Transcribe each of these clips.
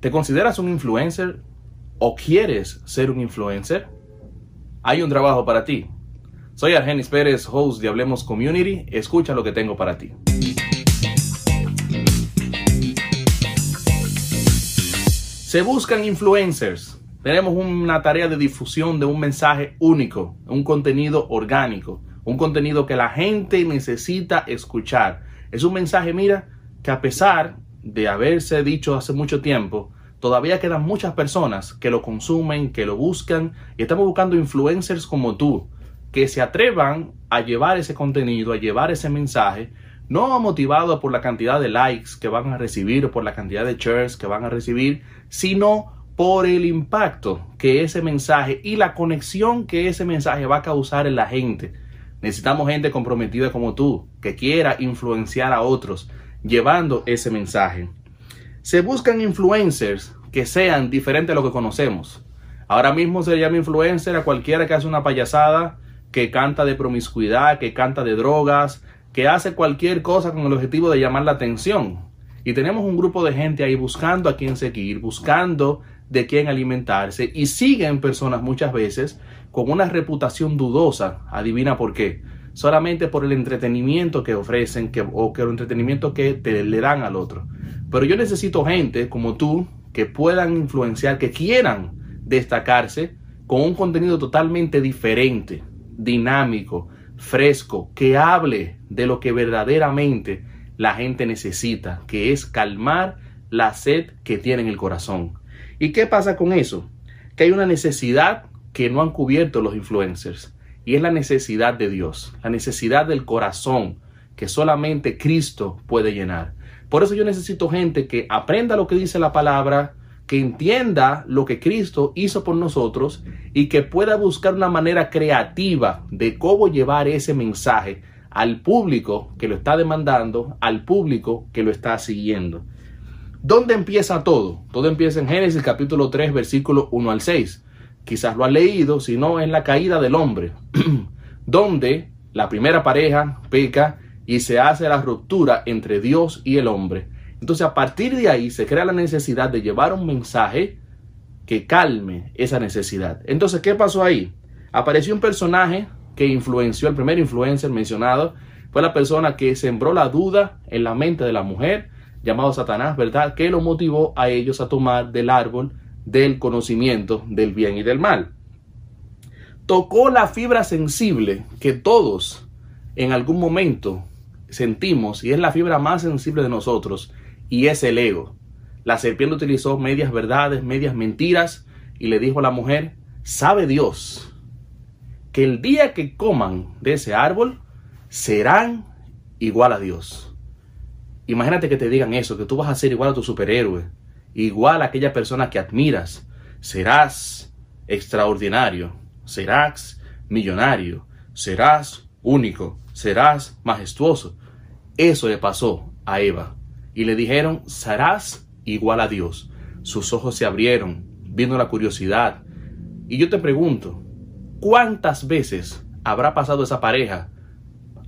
¿Te consideras un influencer o quieres ser un influencer? Hay un trabajo para ti. Soy Argenis Pérez, host de Hablemos Community. Escucha lo que tengo para ti. Se buscan influencers. Tenemos una tarea de difusión de un mensaje único, un contenido orgánico, un contenido que la gente necesita escuchar. Es un mensaje, mira, que a pesar de haberse dicho hace mucho tiempo, todavía quedan muchas personas que lo consumen, que lo buscan y estamos buscando influencers como tú, que se atrevan a llevar ese contenido, a llevar ese mensaje, no motivado por la cantidad de likes que van a recibir o por la cantidad de shares que van a recibir, sino por el impacto que ese mensaje y la conexión que ese mensaje va a causar en la gente. Necesitamos gente comprometida como tú, que quiera influenciar a otros, llevando ese mensaje. Se buscan influencers que sean diferentes a lo que conocemos. Ahora mismo se llama influencer a cualquiera que hace una payasada, que canta de promiscuidad, que canta de drogas, que hace cualquier cosa con el objetivo de llamar la atención. Y tenemos un grupo de gente ahí buscando a quién seguir, buscando de quién alimentarse y siguen personas muchas veces con una reputación dudosa. Adivina por qué solamente por el entretenimiento que ofrecen que, o que el entretenimiento que te, le dan al otro. Pero yo necesito gente como tú que puedan influenciar, que quieran destacarse con un contenido totalmente diferente, dinámico, fresco, que hable de lo que verdaderamente la gente necesita, que es calmar la sed que tiene en el corazón. ¿Y qué pasa con eso? Que hay una necesidad que no han cubierto los influencers y es la necesidad de Dios, la necesidad del corazón que solamente Cristo puede llenar. Por eso yo necesito gente que aprenda lo que dice la palabra, que entienda lo que Cristo hizo por nosotros y que pueda buscar una manera creativa de cómo llevar ese mensaje al público que lo está demandando, al público que lo está siguiendo. ¿Dónde empieza todo? Todo empieza en Génesis capítulo 3, versículo 1 al 6 quizás lo ha leído, sino en la caída del hombre, donde la primera pareja peca y se hace la ruptura entre Dios y el hombre. Entonces a partir de ahí se crea la necesidad de llevar un mensaje que calme esa necesidad. Entonces, ¿qué pasó ahí? Apareció un personaje que influenció, el primer influencer mencionado, fue la persona que sembró la duda en la mente de la mujer, llamado Satanás, ¿verdad? Que lo motivó a ellos a tomar del árbol del conocimiento del bien y del mal. Tocó la fibra sensible que todos en algún momento sentimos y es la fibra más sensible de nosotros y es el ego. La serpiente utilizó medias verdades, medias mentiras y le dijo a la mujer, sabe Dios que el día que coman de ese árbol serán igual a Dios. Imagínate que te digan eso, que tú vas a ser igual a tu superhéroe, igual a aquella persona que admiras. Serás extraordinario, serás millonario, serás único, serás majestuoso. Eso le pasó a Eva. Y le dijeron, serás igual a Dios. Sus ojos se abrieron, vino la curiosidad. Y yo te pregunto, ¿cuántas veces habrá pasado esa pareja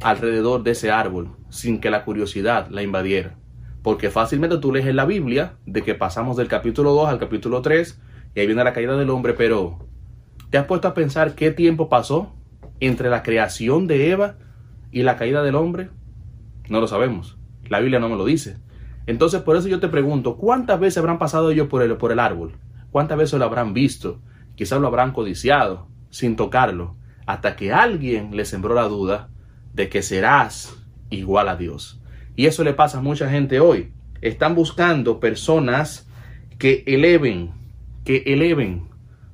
alrededor de ese árbol sin que la curiosidad la invadiera? Porque fácilmente tú lees en la Biblia de que pasamos del capítulo 2 al capítulo 3 y ahí viene la caída del hombre, pero ¿te has puesto a pensar qué tiempo pasó entre la creación de Eva y la caída del hombre? No lo sabemos. La Biblia no me lo dice. Entonces, por eso yo te pregunto, ¿cuántas veces habrán pasado ellos por el, árbol? ¿Cuántas veces lo habrán visto? Quizás lo habrán codiciado sin tocarlo, hasta que alguien le sembró la duda de que serás igual a Dios. Y eso le pasa a mucha gente hoy. Están buscando personas que eleven, que eleven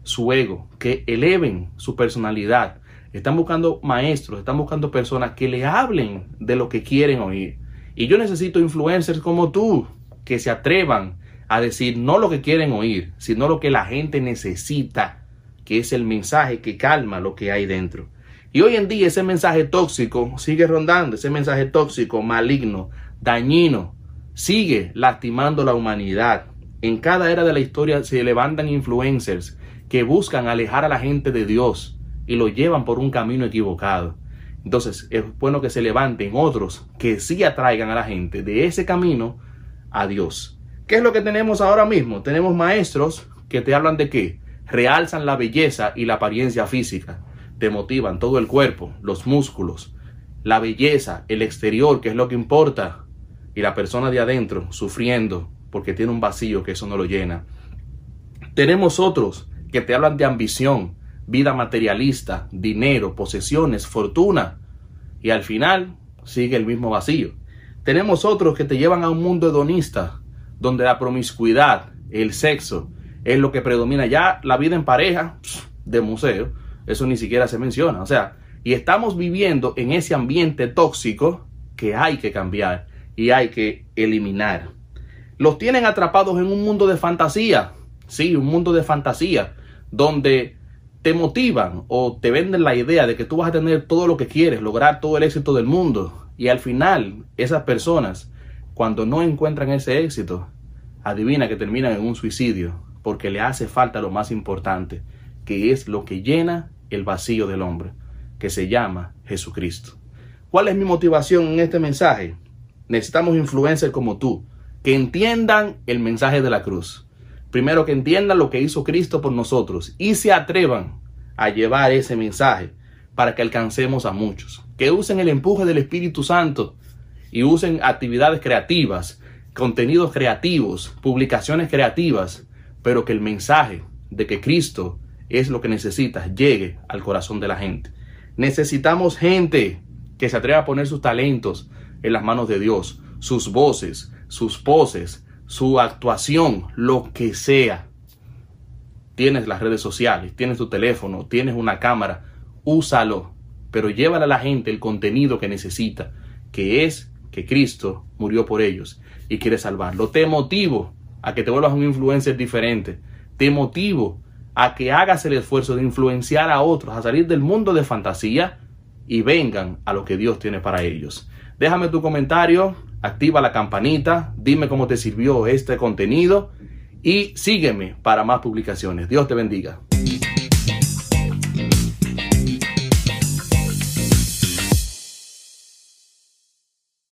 su ego, que eleven su personalidad. Están buscando maestros, están buscando personas que le hablen de lo que quieren oír. Y yo necesito influencers como tú, que se atrevan a decir no lo que quieren oír, sino lo que la gente necesita, que es el mensaje que calma lo que hay dentro. Y hoy en día ese mensaje tóxico sigue rondando, ese mensaje tóxico, maligno, dañino, sigue lastimando la humanidad. En cada era de la historia se levantan influencers que buscan alejar a la gente de Dios y lo llevan por un camino equivocado. Entonces es bueno que se levanten otros que sí atraigan a la gente de ese camino a Dios. ¿Qué es lo que tenemos ahora mismo? Tenemos maestros que te hablan de qué? Realzan la belleza y la apariencia física. Te motivan todo el cuerpo, los músculos, la belleza, el exterior, que es lo que importa. Y la persona de adentro sufriendo porque tiene un vacío que eso no lo llena. Tenemos otros que te hablan de ambición, vida materialista, dinero, posesiones, fortuna. Y al final sigue el mismo vacío. Tenemos otros que te llevan a un mundo hedonista, donde la promiscuidad, el sexo, es lo que predomina. Ya la vida en pareja, de museo, eso ni siquiera se menciona. O sea, y estamos viviendo en ese ambiente tóxico que hay que cambiar y hay que eliminar. Los tienen atrapados en un mundo de fantasía. Sí, un mundo de fantasía, donde te motivan o te venden la idea de que tú vas a tener todo lo que quieres, lograr todo el éxito del mundo. Y al final, esas personas, cuando no encuentran ese éxito, adivina que terminan en un suicidio, porque le hace falta lo más importante, que es lo que llena el vacío del hombre, que se llama Jesucristo. ¿Cuál es mi motivación en este mensaje? Necesitamos influencers como tú, que entiendan el mensaje de la cruz Primero que entiendan lo que hizo Cristo por nosotros y se atrevan a llevar ese mensaje para que alcancemos a muchos. Que usen el empuje del Espíritu Santo y usen actividades creativas, contenidos creativos, publicaciones creativas, pero que el mensaje de que Cristo es lo que necesitas llegue al corazón de la gente. Necesitamos gente que se atreva a poner sus talentos en las manos de Dios, sus voces, sus poses, su actuación, lo que sea. Tienes las redes sociales, tienes tu teléfono, tienes una cámara, úsalo, pero llévale a la gente el contenido que necesita, que es que Cristo murió por ellos y quiere salvarlo. Te motivo a que te vuelvas un influencer diferente. Te motivo a que hagas el esfuerzo de influenciar a otros, a salir del mundo de fantasía y vengan a lo que Dios tiene para ellos. Déjame tu comentario, activa la campanita, dime cómo te sirvió este contenido y sígueme para más publicaciones. Dios te bendiga.